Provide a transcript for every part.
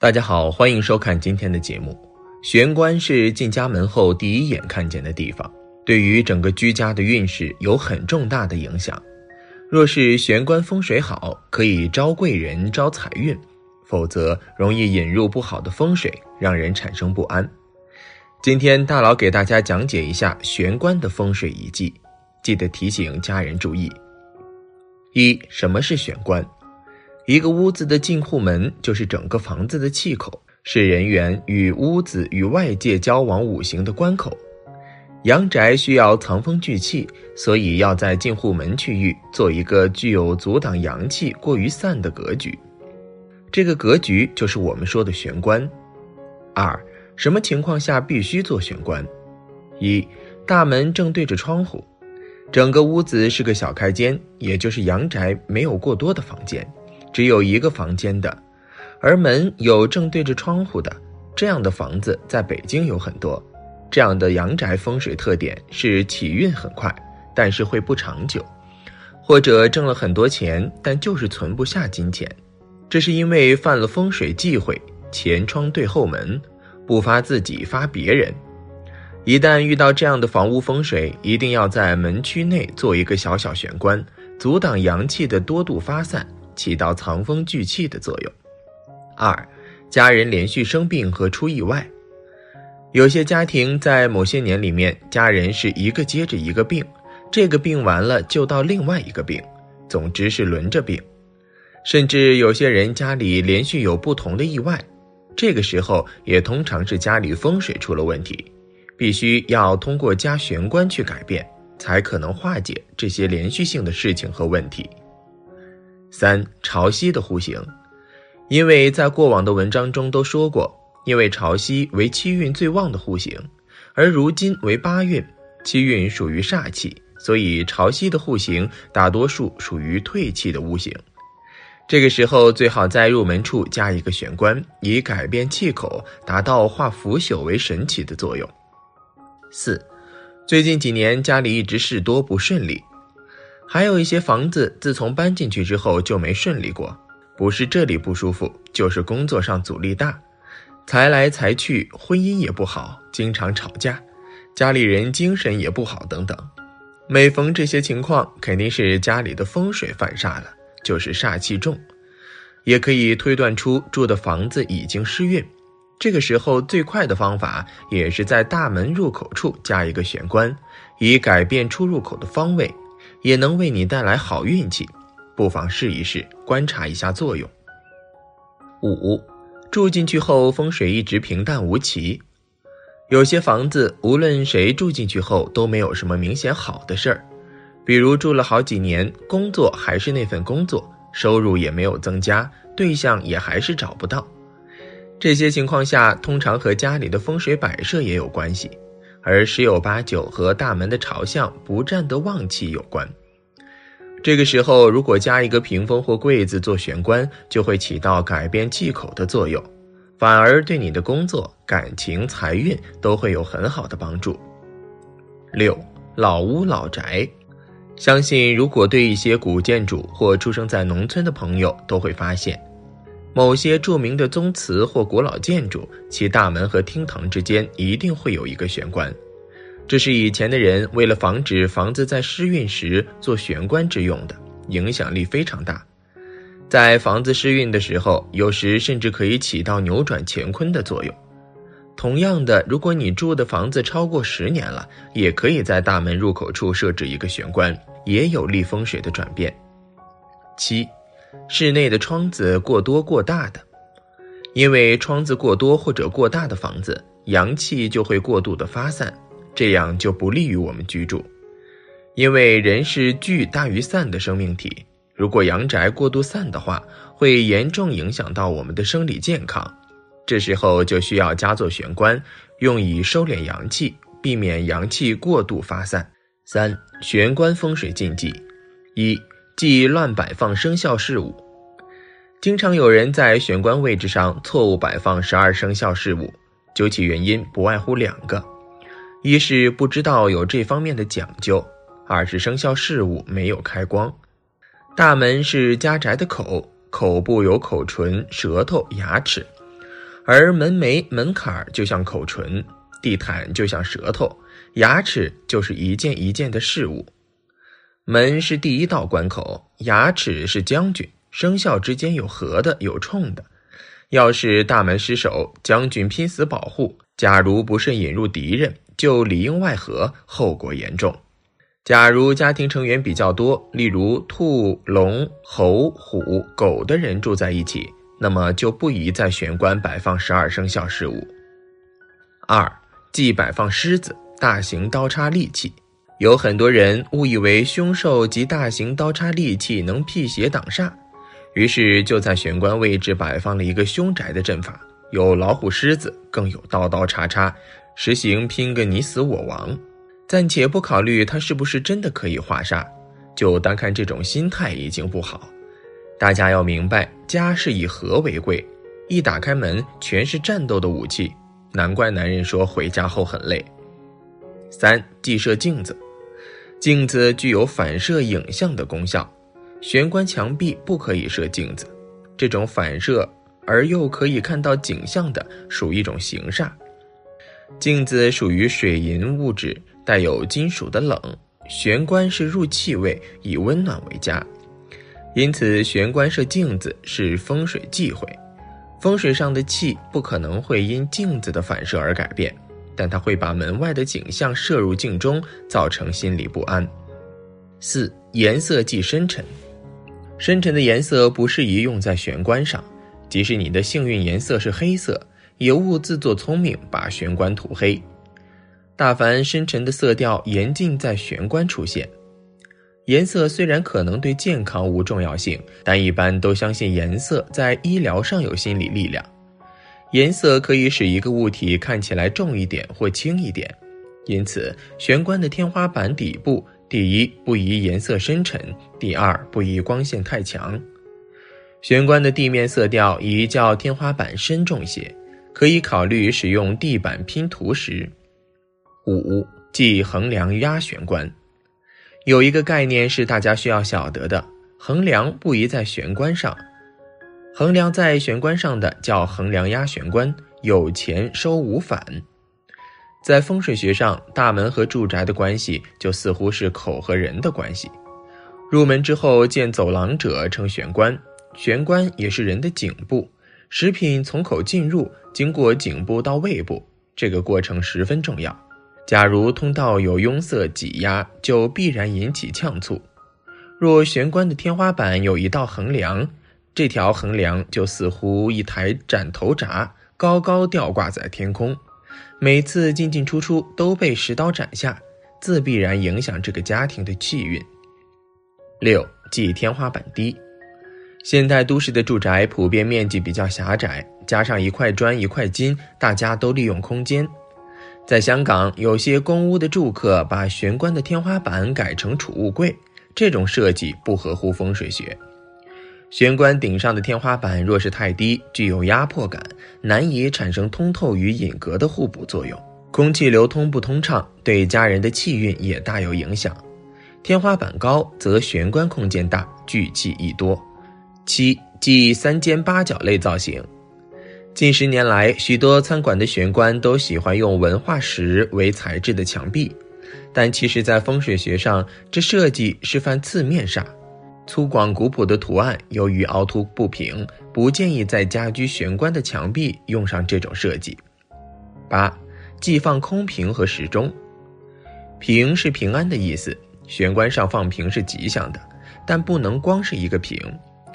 大家好，欢迎收看今天的节目。玄关是进家门后第一眼看见的地方，对于整个居家的运势有很重大的影响。若是玄关风水好，可以招贵人、招财运；否则容易引入不好的风水，让人产生不安。今天大佬给大家讲解一下玄关的风水遗迹，记得提醒家人注意。一、什么是玄关？一个屋子的进户门就是整个房子的气口，是人员与屋子与外界交往五行的关口。阳宅需要藏风聚气，所以要在进户门区域做一个具有阻挡阳气过于散的格局。这个格局就是我们说的玄关。二，什么情况下必须做玄关？一，大门正对着窗户，整个屋子是个小开间，也就是阳宅没有过多的房间。只有一个房间的，而门有正对着窗户的，这样的房子在北京有很多。这样的阳宅风水特点是起运很快，但是会不长久，或者挣了很多钱，但就是存不下金钱。这是因为犯了风水忌讳，前窗对后门，不发自己发别人。一旦遇到这样的房屋风水，一定要在门区内做一个小小玄关，阻挡阳气的多度发散。起到藏风聚气的作用。二，家人连续生病和出意外，有些家庭在某些年里面，家人是一个接着一个病，这个病完了就到另外一个病，总之是轮着病。甚至有些人家里连续有不同的意外，这个时候也通常是家里风水出了问题，必须要通过加玄关去改变，才可能化解这些连续性的事情和问题。三潮汐的户型，因为在过往的文章中都说过，因为潮汐为七运最旺的户型，而如今为八运，七运属于煞气，所以潮汐的户型大多数属于退气的屋型。这个时候最好在入门处加一个玄关，以改变气口，达到化腐朽为神奇的作用。四，最近几年家里一直事多不顺利。还有一些房子，自从搬进去之后就没顺利过，不是这里不舒服，就是工作上阻力大，财来财去，婚姻也不好，经常吵架，家里人精神也不好等等。每逢这些情况，肯定是家里的风水犯煞了，就是煞气重，也可以推断出住的房子已经失运。这个时候最快的方法，也是在大门入口处加一个玄关，以改变出入口的方位。也能为你带来好运气，不妨试一试，观察一下作用。五，住进去后风水一直平淡无奇，有些房子无论谁住进去后都没有什么明显好的事儿，比如住了好几年，工作还是那份工作，收入也没有增加，对象也还是找不到。这些情况下，通常和家里的风水摆设也有关系。而十有八九和大门的朝向不占得旺气有关。这个时候，如果加一个屏风或柜子做玄关，就会起到改变气口的作用，反而对你的工作、感情、财运都会有很好的帮助。六老屋老宅，相信如果对一些古建筑或出生在农村的朋友都会发现。某些著名的宗祠或古老建筑，其大门和厅堂之间一定会有一个玄关，这是以前的人为了防止房子在失运时做玄关之用的，影响力非常大。在房子失运的时候，有时甚至可以起到扭转乾坤的作用。同样的，如果你住的房子超过十年了，也可以在大门入口处设置一个玄关，也有利风水的转变。七。室内的窗子过多过大的，因为窗子过多或者过大的房子，阳气就会过度的发散，这样就不利于我们居住。因为人是聚大于散的生命体，如果阳宅过度散的话，会严重影响到我们的生理健康。这时候就需要加做玄关，用以收敛阳气，避免阳气过度发散。三玄关风水禁忌一。忌乱摆放生肖事物，经常有人在玄关位置上错误摆放十二生肖事物，究其原因不外乎两个：一是不知道有这方面的讲究，二是生肖事物没有开光。大门是家宅的口，口部有口唇、舌头、牙齿，而门楣、门槛就像口唇，地毯就像舌头，牙齿就是一件一件的事物。门是第一道关口，牙齿是将军。生肖之间有合的，有冲的。要是大门失守，将军拼死保护；假如不慎引入敌人，就里应外合，后果严重。假如家庭成员比较多，例如兔、龙、猴、虎、狗的人住在一起，那么就不宜在玄关摆放十二生肖事物。二，忌摆放狮子、大型刀叉利器。有很多人误以为凶兽及大型刀叉利器能辟邪挡煞，于是就在玄关位置摆放了一个凶宅的阵法，有老虎、狮子，更有刀刀叉叉，实行拼个你死我亡。暂且不考虑它是不是真的可以化煞，就单看这种心态已经不好。大家要明白，家是以和为贵，一打开门全是战斗的武器，难怪男人说回家后很累。三忌设镜子。镜子具有反射影像的功效，玄关墙壁不可以设镜子。这种反射而又可以看到景象的，属一种形煞。镜子属于水银物质，带有金属的冷。玄关是入气位，以温暖为佳，因此玄关设镜子是风水忌讳。风水上的气不可能会因镜子的反射而改变。但它会把门外的景象射入镜中，造成心理不安。四颜色忌深沉，深沉的颜色不适宜用在玄关上。即使你的幸运颜色是黑色，也勿自作聪明把玄关涂黑。大凡深沉的色调，严禁在玄关出现。颜色虽然可能对健康无重要性，但一般都相信颜色在医疗上有心理力量。颜色可以使一个物体看起来重一点或轻一点，因此玄关的天花板底部，第一不宜颜色深沉，第二不宜光线太强。玄关的地面色调宜较天花板深重些，可以考虑使用地板拼图石。五忌横梁压玄关，有一个概念是大家需要晓得的，横梁不宜在玄关上。横梁在玄关上的叫横梁压玄关，有钱收无反。在风水学上，大门和住宅的关系就似乎是口和人的关系。入门之后见走廊者称玄关，玄关也是人的颈部。食品从口进入，经过颈部到胃部，这个过程十分重要。假如通道有拥塞挤压，就必然引起呛促。若玄关的天花板有一道横梁，这条横梁就似乎一台斩头闸，高高吊挂在天空，每次进进出出都被石刀斩下，自必然影响这个家庭的气运。六忌天花板低，现代都市的住宅普遍面积比较狭窄，加上一块砖一块金，大家都利用空间。在香港，有些公屋的住客把玄关的天花板改成储物柜，这种设计不合乎风水学。玄关顶上的天花板若是太低，具有压迫感，难以产生通透与隐格的互补作用，空气流通不通畅，对家人的气运也大有影响。天花板高则玄关空间大，聚气亦多。七忌三间八角类造型。近十年来，许多餐馆的玄关都喜欢用文化石为材质的墙壁，但其实，在风水学上，这设计是犯字面煞。粗犷古朴的图案由于凹凸不平，不建议在家居玄关的墙壁用上这种设计。八，忌放空瓶和时钟。瓶是平安的意思，玄关上放瓶是吉祥的，但不能光是一个瓶，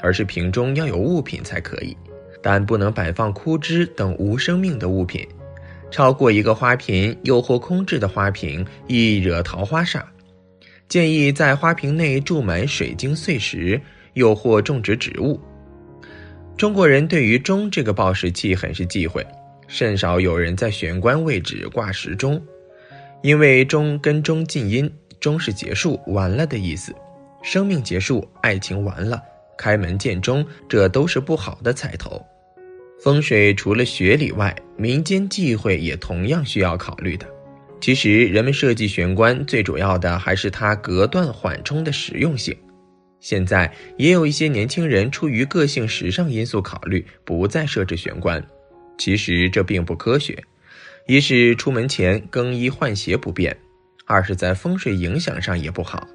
而是瓶中要有物品才可以，但不能摆放枯枝等无生命的物品。超过一个花瓶又或空置的花瓶，易惹桃花煞。建议在花瓶内注满水晶碎石，又或种植植物。中国人对于钟这个报时器很是忌讳，甚少有人在玄关位置挂时钟，因为钟跟钟近音，钟是结束完了的意思，生命结束，爱情完了，开门见钟，这都是不好的彩头。风水除了学理外，民间忌讳也同样需要考虑的。其实，人们设计玄关最主要的还是它隔断缓冲的实用性。现在也有一些年轻人出于个性时尚因素考虑，不再设置玄关。其实这并不科学，一是出门前更衣换鞋不便，二是在风水影响上也不好。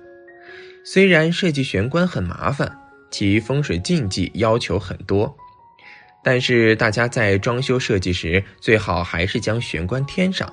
虽然设计玄关很麻烦，其风水禁忌要求很多，但是大家在装修设计时最好还是将玄关添上。